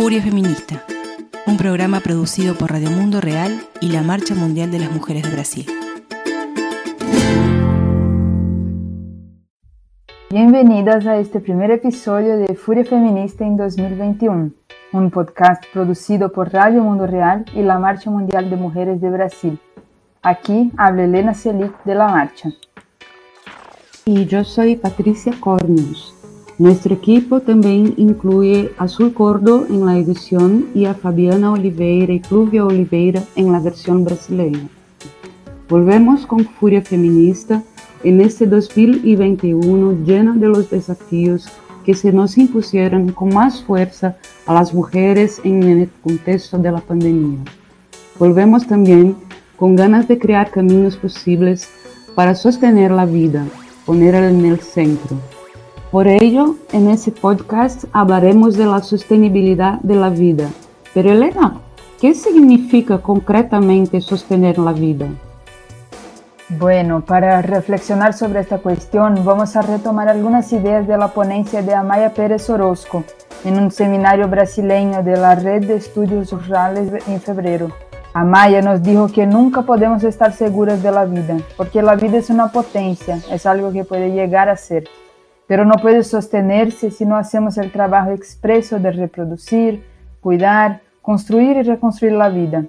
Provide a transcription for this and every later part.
Furia Feminista, un programa producido por Radio Mundo Real y la Marcha Mundial de las Mujeres de Brasil. Bienvenidas a este primer episodio de Furia Feminista en 2021, un podcast producido por Radio Mundo Real y la Marcha Mundial de Mujeres de Brasil. Aquí habla Elena Selic de la marcha. Y yo soy Patricia Cornius. Nuestro equipo también incluye a Azul Cordo en la edición y a Fabiana Oliveira y Pluvia Oliveira en la versión brasileña. Volvemos con Furia Feminista en este 2021 lleno de los desafíos que se nos impusieron con más fuerza a las mujeres en el contexto de la pandemia. Volvemos también con ganas de crear caminos posibles para sostener la vida, ponerla en el centro por ello, en ese podcast hablaremos de la sostenibilidad de la vida. Pero Elena, ¿qué significa concretamente sostener la vida? Bueno, para reflexionar sobre esta cuestión, vamos a retomar algunas ideas de la ponencia de Amaya Pérez Orozco en un seminario brasileño de la Red de Estudios Rurales en febrero. Amaya nos dijo que nunca podemos estar seguras de la vida, porque la vida es una potencia, es algo que puede llegar a ser pero no puede sostenerse si no hacemos el trabajo expreso de reproducir, cuidar, construir y reconstruir la vida.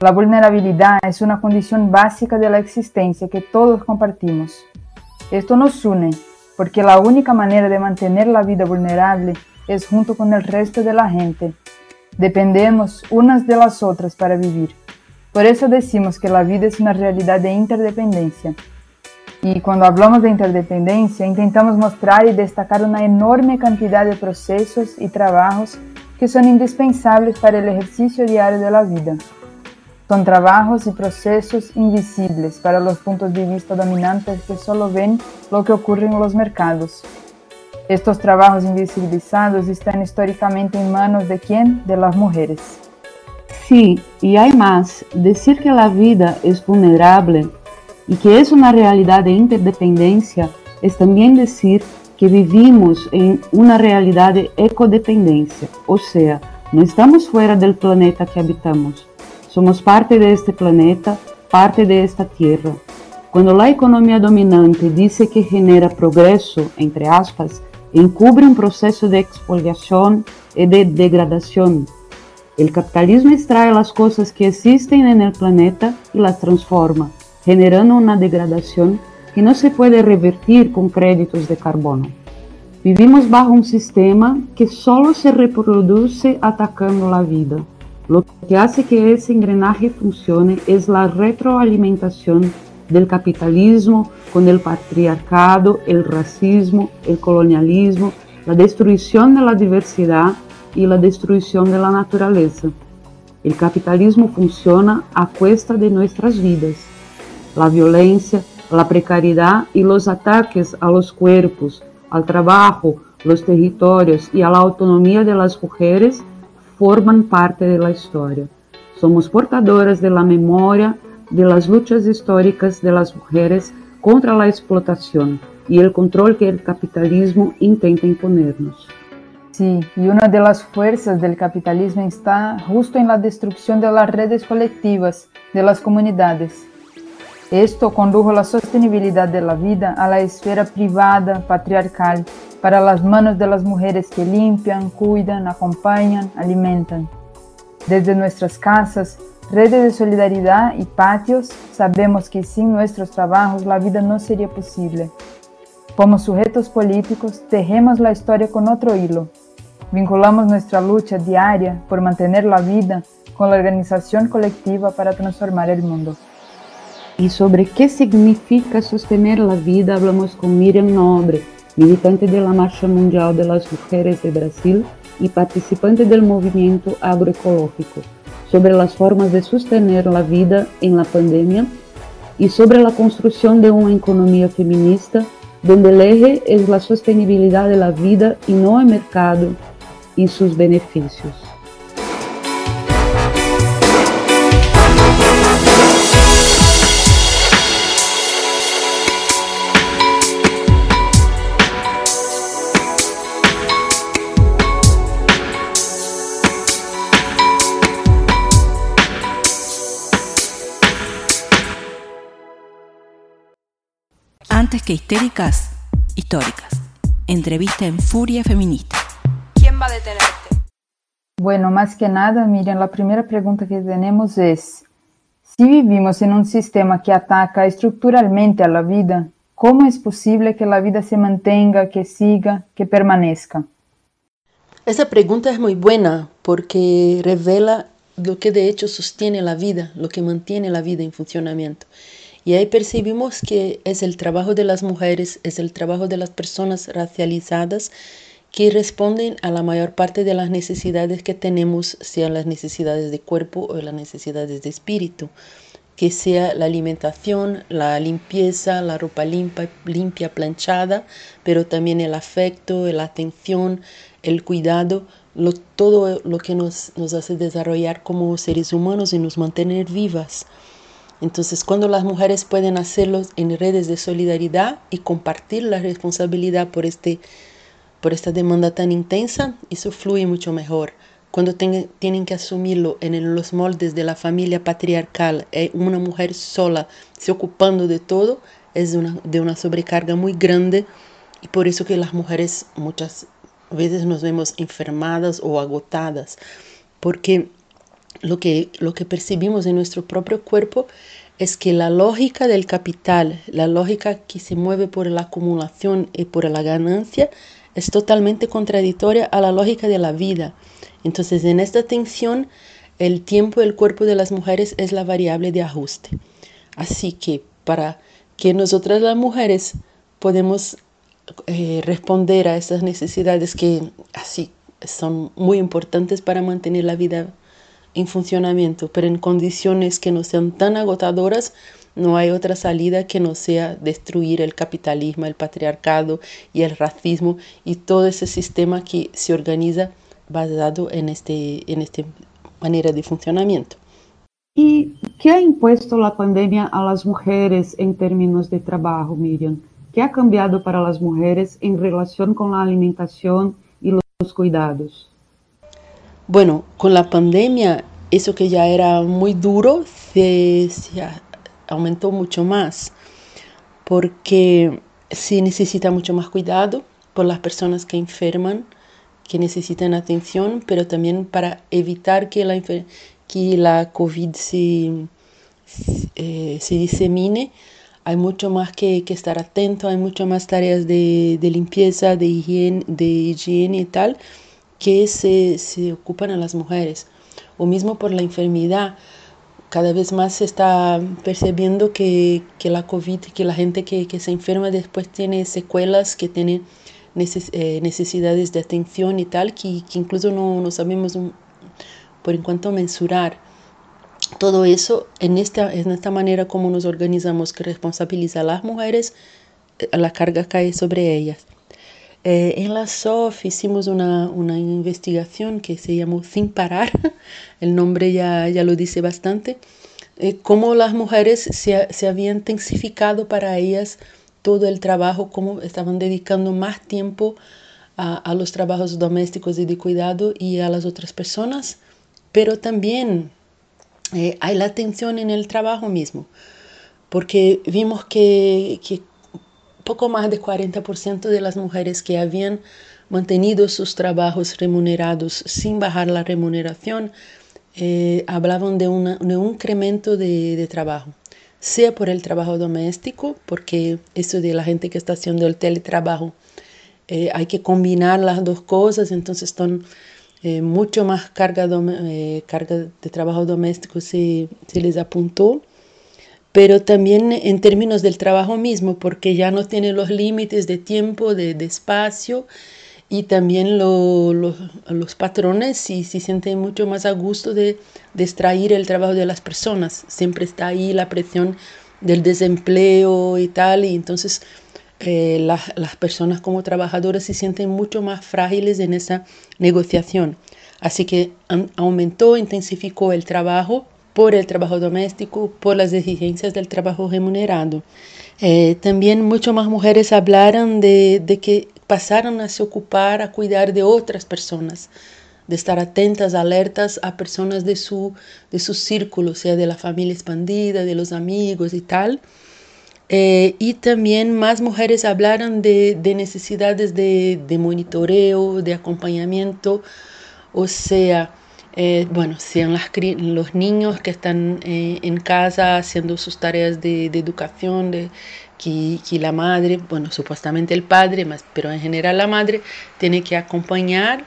La vulnerabilidad es una condición básica de la existencia que todos compartimos. Esto nos une, porque la única manera de mantener la vida vulnerable es junto con el resto de la gente. Dependemos unas de las otras para vivir. Por eso decimos que la vida es una realidad de interdependencia. Y cuando hablamos de interdependencia, intentamos mostrar y destacar una enorme cantidad de procesos y trabajos que son indispensables para el ejercicio diario de la vida. Son trabajos y procesos invisibles para los puntos de vista dominantes que solo ven lo que ocurre en los mercados. Estos trabajos invisibilizados están históricamente en manos de quién? De las mujeres. Sí, y hay más. Decir que la vida es vulnerable y que es una realidad de interdependencia es también decir que vivimos en una realidad de ecodependencia, o sea, no estamos fuera del planeta que habitamos, somos parte de este planeta, parte de esta tierra. Cuando la economía dominante dice que genera progreso, entre aspas, encubre un proceso de expoliación y de degradación. El capitalismo extrae las cosas que existen en el planeta y las transforma generando una degradación que no se puede revertir con créditos de carbono. Vivimos bajo un sistema que solo se reproduce atacando la vida. Lo que hace que ese engranaje funcione es la retroalimentación del capitalismo con el patriarcado, el racismo, el colonialismo, la destrucción de la diversidad y la destrucción de la naturaleza. El capitalismo funciona a cuesta de nuestras vidas la violencia, la precariedad y los ataques a los cuerpos, al trabajo, los territorios y a la autonomía de las mujeres forman parte de la historia. Somos portadoras de la memoria de las luchas históricas de las mujeres contra la explotación y el control que el capitalismo intenta imponernos. Sí, y una de las fuerzas del capitalismo está justo en la destrucción de las redes colectivas, de las comunidades. Esto condujo la sostenibilidad de la vida a la esfera privada patriarcal para las manos de las mujeres que limpian, cuidan, acompañan, alimentan. Desde nuestras casas, redes de solidaridad y patios, sabemos que sin nuestros trabajos la vida no sería posible. Como sujetos políticos, tejemos la historia con otro hilo. Vinculamos nuestra lucha diaria por mantener la vida con la organización colectiva para transformar el mundo. Y sobre qué significa sostener la vida hablamos con Miriam Nobre, militante de la Marcha Mundial de las Mujeres de Brasil y participante del movimiento agroecológico, sobre las formas de sostener la vida en la pandemia y sobre la construcción de una economía feminista donde el eje es la sostenibilidad de la vida y no el mercado y sus beneficios. Antes que histéricas, históricas. Entrevista en Furia Feminista. ¿Quién va a detenerte? Bueno, más que nada, Miriam, la primera pregunta que tenemos es, si vivimos en un sistema que ataca estructuralmente a la vida, ¿cómo es posible que la vida se mantenga, que siga, que permanezca? Esa pregunta es muy buena porque revela lo que de hecho sostiene la vida, lo que mantiene la vida en funcionamiento. Y ahí percibimos que es el trabajo de las mujeres, es el trabajo de las personas racializadas que responden a la mayor parte de las necesidades que tenemos, sean las necesidades de cuerpo o las necesidades de espíritu, que sea la alimentación, la limpieza, la ropa limpia, planchada, pero también el afecto, la atención, el cuidado, todo lo que nos, nos hace desarrollar como seres humanos y nos mantener vivas. Entonces, cuando las mujeres pueden hacerlo en redes de solidaridad y compartir la responsabilidad por este por esta demanda tan intensa, eso fluye mucho mejor. Cuando tienen que asumirlo en los moldes de la familia patriarcal, eh, una mujer sola se ocupando de todo, es de una sobrecarga muy grande y por eso que las mujeres muchas veces nos vemos enfermadas o agotadas, porque lo que, lo que percibimos en nuestro propio cuerpo es que la lógica del capital, la lógica que se mueve por la acumulación y por la ganancia, es totalmente contradictoria a la lógica de la vida. Entonces, en esta tensión, el tiempo del cuerpo de las mujeres es la variable de ajuste. Así que para que nosotras las mujeres podemos eh, responder a esas necesidades que así son muy importantes para mantener la vida en funcionamiento, pero en condiciones que no sean tan agotadoras, no hay otra salida que no sea destruir el capitalismo, el patriarcado y el racismo y todo ese sistema que se organiza basado en este, en esta manera de funcionamiento. ¿Y qué ha impuesto la pandemia a las mujeres en términos de trabajo, Miriam? ¿Qué ha cambiado para las mujeres en relación con la alimentación y los cuidados? Bueno, con la pandemia, eso que ya era muy duro se, aumentó mucho más porque se necesita mucho más cuidado por las personas que enferman, que necesitan atención, pero también para evitar que la, COVID se, eh, se disemine. Hay mucho más que, que, estar atento, hay mucho más tareas de, de limpieza, de higiene, de higiene y tal, que se, se ocupan a las mujeres. O mismo por la enfermedad cada vez más se está percibiendo que, que la COVID, que la gente que, que, se enferma después tiene secuelas, que tiene eh, necesidades de atención y tal, que, que incluso no, no sabemos por en cuanto mensurar. Todo eso, en esta, en esta manera como nos organizamos, que responsabiliza a las mujeres, eh, la carga cae sobre ellas. Eh, en la SOF hicimos una, una, investigación que se llamó Sin Parar, el nombre ya, ya lo dice bastante, eh, cómo las mujeres se, se habían intensificado para ellas todo el trabajo, cómo estaban dedicando más tiempo a, los trabajos domésticos y de cuidado y a las otras personas, pero también eh, hay la atención en el trabajo mismo, porque vimos que, que poco más de 40% de las mujeres que habían mantenido sus trabajos remunerados sin bajar la remuneración eh, hablaban de, de, un incremento de, trabajo, sea por el trabajo doméstico, porque eso de la gente que está haciendo el teletrabajo, eh, hay que combinar las dos cosas, entonces están eh, mucho más carga, eh, carga de trabajo doméstico se, se les apuntó pero también en términos del trabajo mismo, porque ya no tiene los límites de tiempo, de, de espacio, y también lo, lo, los patrones y se sienten mucho más a gusto de, de extraer el trabajo de las personas. Siempre está ahí la presión del desempleo y tal, y entonces eh, la, las personas como trabajadoras se sienten mucho más frágiles en esa negociación. Así que aumentó, intensificó el trabajo por el trabajo doméstico, por las exigencias del trabajo remunerado. Eh, también muchas más mujeres hablaron de, de, que pasaron a se ocupar, a cuidar de otras personas, de estar atentas, alertas a personas de su, de su círculo, sea de la familia expandida, de los amigos y tal. eh, y también más mujeres hablaron de, necesidades de, monitoreo, de acompañamiento, o sea, eh, bueno, sean los niños que están eh, en casa haciendo sus tareas de, educación, que, la madre, bueno, supuestamente el padre, pero en general la madre tiene que acompañar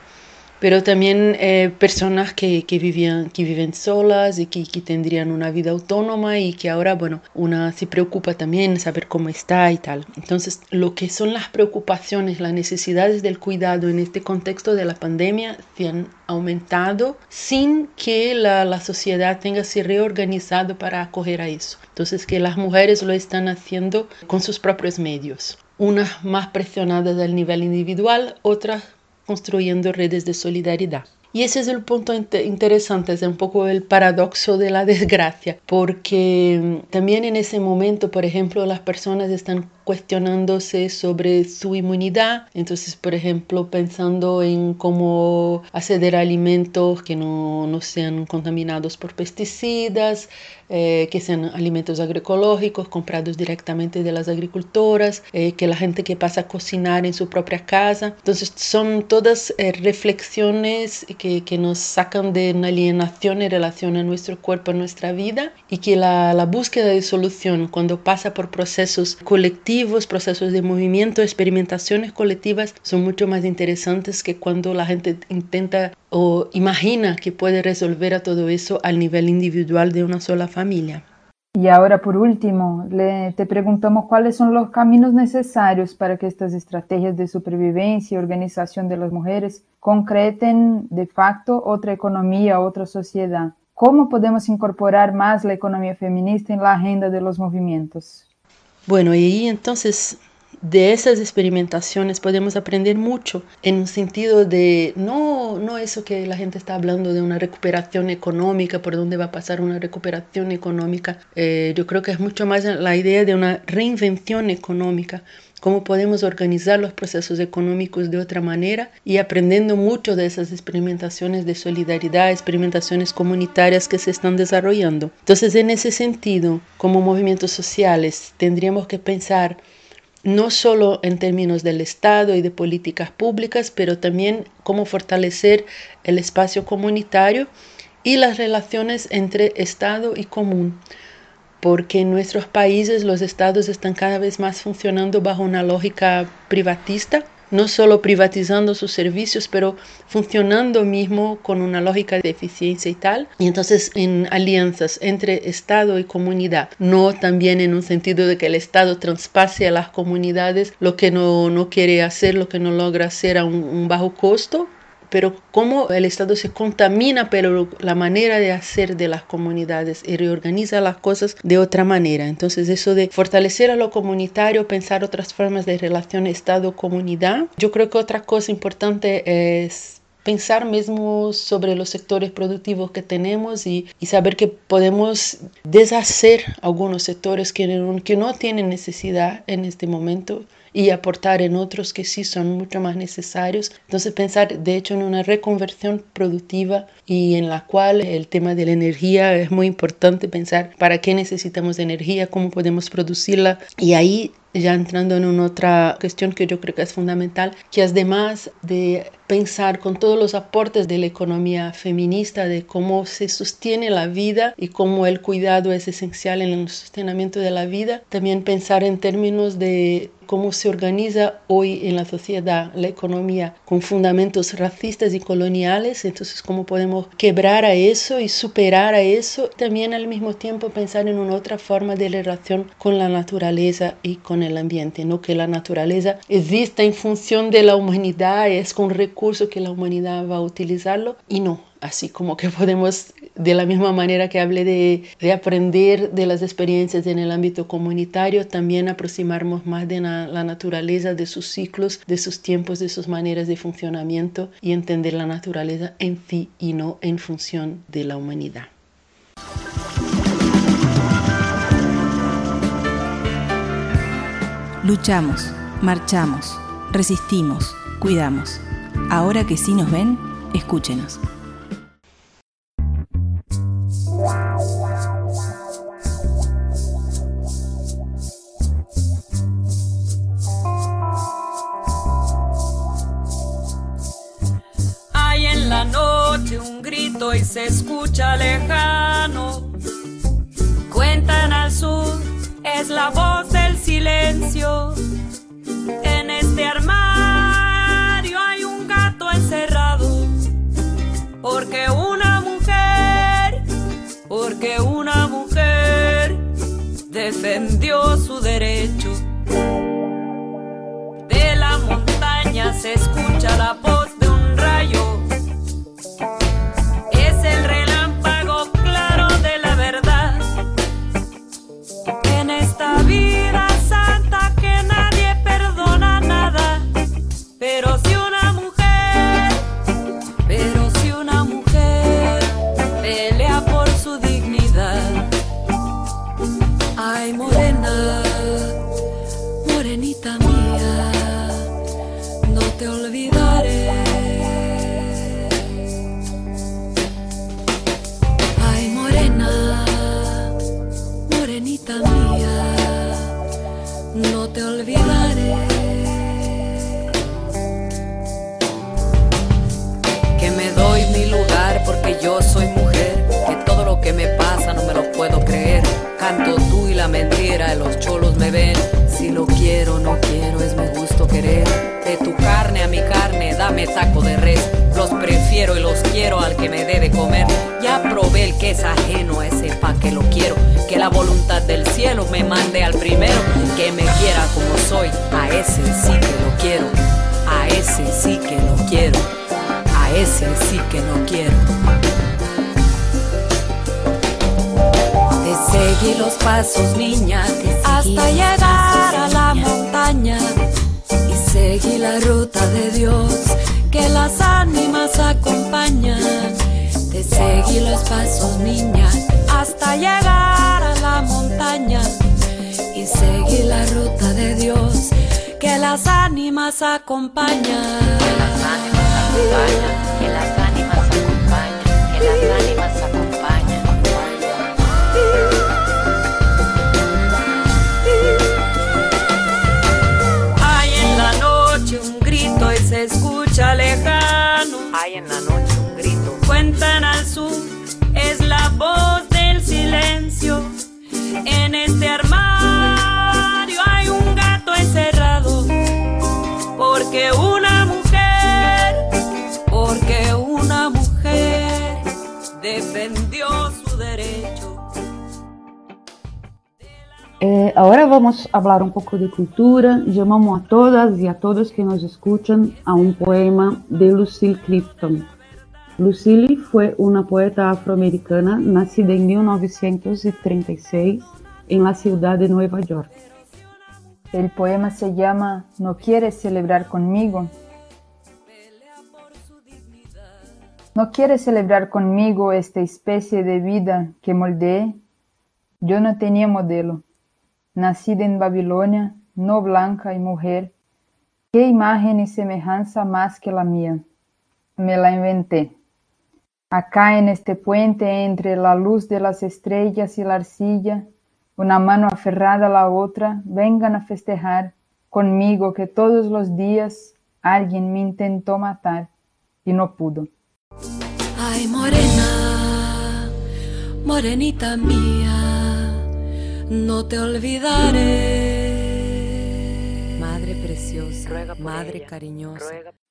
pero también eh, personas que, que, vivían, que viven solas y que, que, tendrían una vida autónoma y que ahora, bueno, una se preocupa también saber cómo está y tal. Entonces, lo que son las preocupaciones, las necesidades del cuidado en este contexto de la pandemia se han aumentado sin que la, la sociedad tenga se reorganizado para acoger a eso. Entonces, que las mujeres lo están haciendo con sus propios medios unas más presionadas al nivel individual, otras construyendo redes de solidaridad. Y ese es el punto interesante, es un poco el paradoxo de la desgracia, porque mm, también en ese momento, por ejemplo, las personas están cuestionándose sobre su inmunidad. Entonces, por ejemplo, pensando en cómo acceder a alimentos que no, no sean contaminados por pesticidas, eh, que sean alimentos agroecológicos comprados directamente de las agricultoras, eh, que la gente que pasa a cocinar en su propia casa. Entonces, son todas eh, reflexiones que, que, nos sacan de una alienación en relación a nuestro cuerpo, a nuestra vida, y que la, la búsqueda de solución, cuando pasa por procesos colectivos, procesos de movimiento, experimentaciones colectivas son mucho más interesantes que cuando la gente intenta o imagina que puede resolver a todo eso al nivel individual de una sola familia. Y ahora, por último, le, te preguntamos cuáles son los caminos necesarios para que estas estrategias de supervivencia y organización de las mujeres concreten de facto otra economía, otra sociedad. ¿Cómo podemos incorporar más la economía feminista en la agenda de los movimientos? Bueno, y entonces de esas experimentaciones podemos aprender mucho en un sentido de no, no eso que la gente está hablando de una recuperación económica, por dónde va a pasar una recuperación económica. Eh, yo creo que es mucho más la idea de una reinvención económica cómo podemos organizar los procesos económicos de otra manera y aprendiendo mucho de esas experimentaciones de solidaridad, experimentaciones comunitarias que se están desarrollando. Entonces, en ese sentido, como movimientos sociales, tendríamos que pensar no solo en términos del Estado y de políticas públicas, pero también cómo fortalecer el espacio comunitario y las relaciones entre Estado y común porque en nuestros países los estados están cada vez más funcionando bajo una lógica privatista, no solo privatizando sus servicios, pero funcionando mismo con una lógica de eficiencia y tal. Y entonces en alianzas entre Estado y comunidad, no también en un sentido de que el Estado traspase a las comunidades lo que no, no quiere hacer, lo que no logra hacer a un bajo costo, pero cómo el Estado se contamina, pero la manera de hacer de las comunidades y reorganiza las cosas de otra manera. Entonces eso de fortalecer a lo comunitario, pensar otras formas de relación Estado-comunidad. Yo creo que otra cosa importante es pensar mismo sobre los sectores productivos que tenemos y, saber que podemos deshacer algunos sectores que que no tienen necesidad en este momento y aportar en otros que sí son mucho más necesarios. Entonces pensar de hecho en una reconversión productiva y en la cual el tema de la energía es muy importante pensar para qué necesitamos energía, cómo podemos producirla y ahí ya entrando en una otra cuestión que yo creo que es fundamental, que además de pensar con todos los aportes de la economía feminista, de cómo se sostiene la vida y cómo el cuidado es esencial en el sostenimiento de la vida, también pensar en términos de cómo se organiza hoy en la sociedad la economía con fundamentos racistas y coloniales, entonces cómo podemos quebrar a eso y superar a eso, también al mismo tiempo pensar en una otra forma de relación con la naturaleza y con el ambiente, no que la naturaleza exista en función de la humanidad, es con recurso que la humanidad va a utilizarlo y no, así como que podemos, de la misma manera que hablé de, de, aprender de las experiencias en el ámbito comunitario, también aproximarnos más de la, la, naturaleza, de sus ciclos, de sus tiempos, de sus maneras de funcionamiento y entender la naturaleza en sí y no en función de la humanidad. Luchamos, marchamos, resistimos, cuidamos. Ahora que sí nos ven, escúchenos. En este armario hay un gato encerrado. Porque una mujer, porque una mujer defendió su derecho. De la montaña se escucha dame taco de res. Los prefiero y los quiero al que me debe comer. Ya probé el que es ajeno a ese pa' que lo quiero. Que la voluntad del cielo me mande al primero. Que me quiera como soy, a ese sí que lo quiero. A ese sí que lo quiero. A ese sí que lo quiero. Te seguí los pasos, niña, hasta llegar a la montaña. Y seguí la ruta de Dios Seguí los pasos, niña, hasta llegar a la montaña. Y seguí la ruta de Dios que las ánimas acompañan. que las ánimas acompañan, En este armario hay un gato encerrado. Porque una mujer, porque una mujer defendió su derecho. Eh, ahora vamos a hablar un poco de cultura. Llamamos a todas y a todos que nos escuchan a un poema de Lucille Clifton. Lucille fue una poeta afroamericana nacida en 1936 en la ciudad de Nueva York. El poema se llama ¿No quieres celebrar conmigo? ¿No quieres celebrar conmigo esta especie de vida que moldeé? Yo no tenía modelo. Nacida en Babilonia, no blanca y mujer, ¿qué imagen y semejanza más que la mía? Me la inventé. Acá en este puente entre la luz de las estrellas y la arcilla, una mano aferrada a la otra, vengan a festejar conmigo que todos los días alguien me intentó matar y no pudo. Ay, morena, morenita mía, no te olvidaré. Madre preciosa, Ruega por madre ella, cariñosa. ruega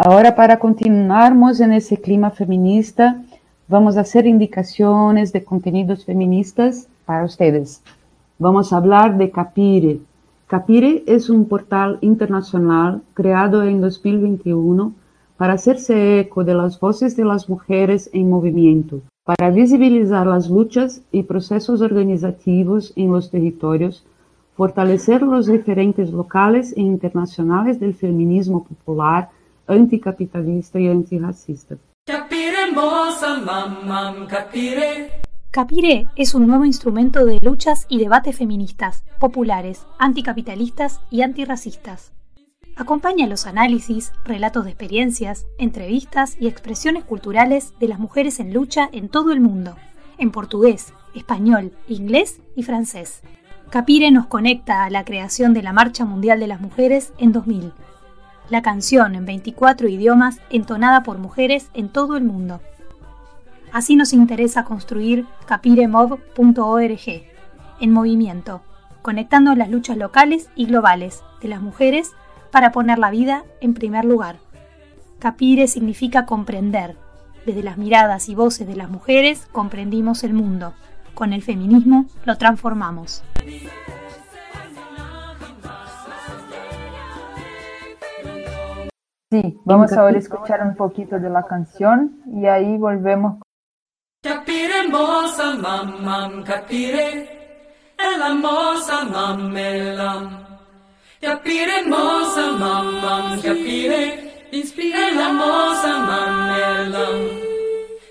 Ahora, para continuarmos en ese clima feminista, vamos a hacer indicaciones de contenidos feministas para ustedes. Vamos a hablar de Capire. Capire es un portal internacional creado en 2021 para hacerse eco de las voces de las mujeres en movimiento, para visibilizar las luchas y procesos organizativos en los territorios, fortalecer los referentes locales e internacionales del feminismo popular, anticapitalista y antirracista. Capire moza, mamam, capire. Capire es un nuevo instrumento de luchas y debates feministas, populares, anticapitalistas y antirracistas. Acompaña los análisis, relatos de experiencias, entrevistas y expresiones culturales de las mujeres en lucha en todo el mundo, en portugués, español, inglés y francés. Capire nos conecta a la creación de la Marcha Mundial de las Mujeres en 2000. La canción en 24 idiomas entonada por mujeres en todo el mundo. Así nos interesa construir capiremov.org, en movimiento, conectando las luchas locales y globales de las mujeres para poner la vida en primer lugar. Capire significa comprender. Desde las miradas y voces de las mujeres comprendimos el mundo. Con el feminismo lo transformamos. Sí, vamos ahora a escuchar un poquito de la canción y ahí volvemos. Capire mosa mamam capire ella mosa mamelam Capire mosa mamam capire inspira la mosa mamelam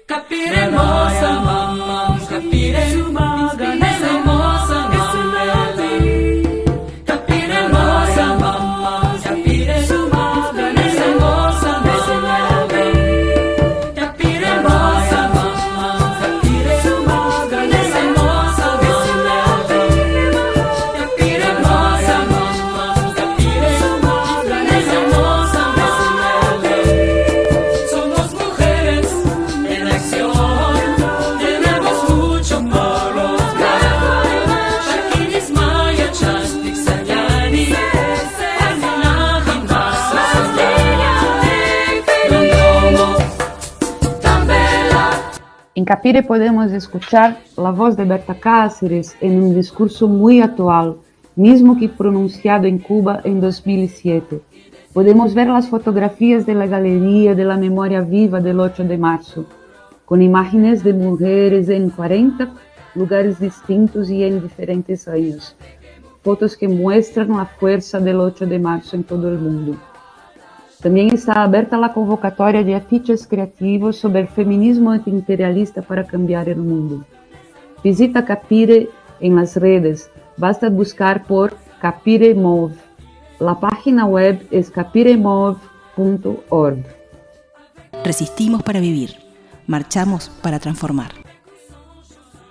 Capire mamam capire Capire podemos escuchar la voz de Berta Cáceres en un discurso muy actual, mismo que pronunciado en Cuba en 2007. Podemos ver las fotografías de la Galería de la Memoria Viva del 8 de marzo, con imágenes de mujeres en 40 lugares distintos y en diferentes años. Fotos que muestran la fuerza del 8 de marzo en todo el mundo. Também está aberta a convocatória de afiches criativos sobre o feminismo antiimperialista para cambiar o mundo. Visita Capire em las redes, basta buscar por Capire Move. La página web es capiremove.org. Resistimos para vivir. Marchamos para transformar.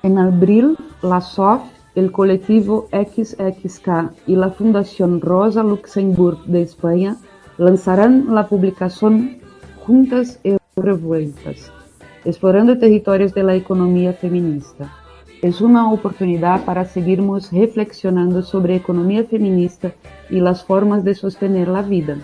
En abril, la SOF, el colectivo XXK y la Fundación Rosa Luxemburg de España lanzarán la publicación Juntas y Revueltas, explorando territorios de la economía feminista. Es una oportunidad para seguirnos reflexionando sobre economía feminista y las formas de sostener la vida.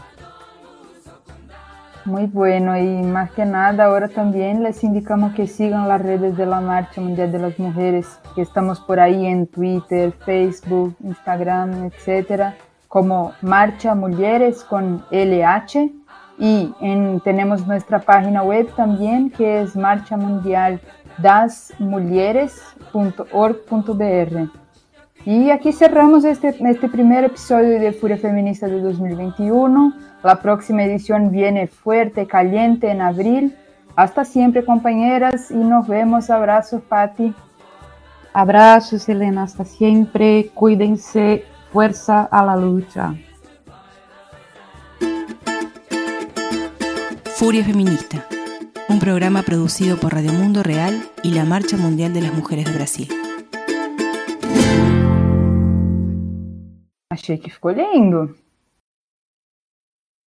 Muy bueno y más que nada ahora también les indicamos que sigan las redes de la Marcha Mundial de las Mujeres, que estamos por ahí en Twitter, Facebook, Instagram, etcétera, como Marcha Mujeres con LH y en, tenemos nuestra página web también que es Marcha Mundial. Y aquí cerramos este, este primer episodio de Furia Feminista de 2021. La próxima edición viene fuerte, caliente en abril. Hasta siempre, compañeras, y nos vemos. Abrazos, Patti. Abrazos, Elena, hasta siempre. Cuídense. Fuerza a la lucha. Furia Feminista, un programa producido por Radio Mundo Real y la Marcha Mundial de las Mujeres de Brasil. Achei que ficou lindo.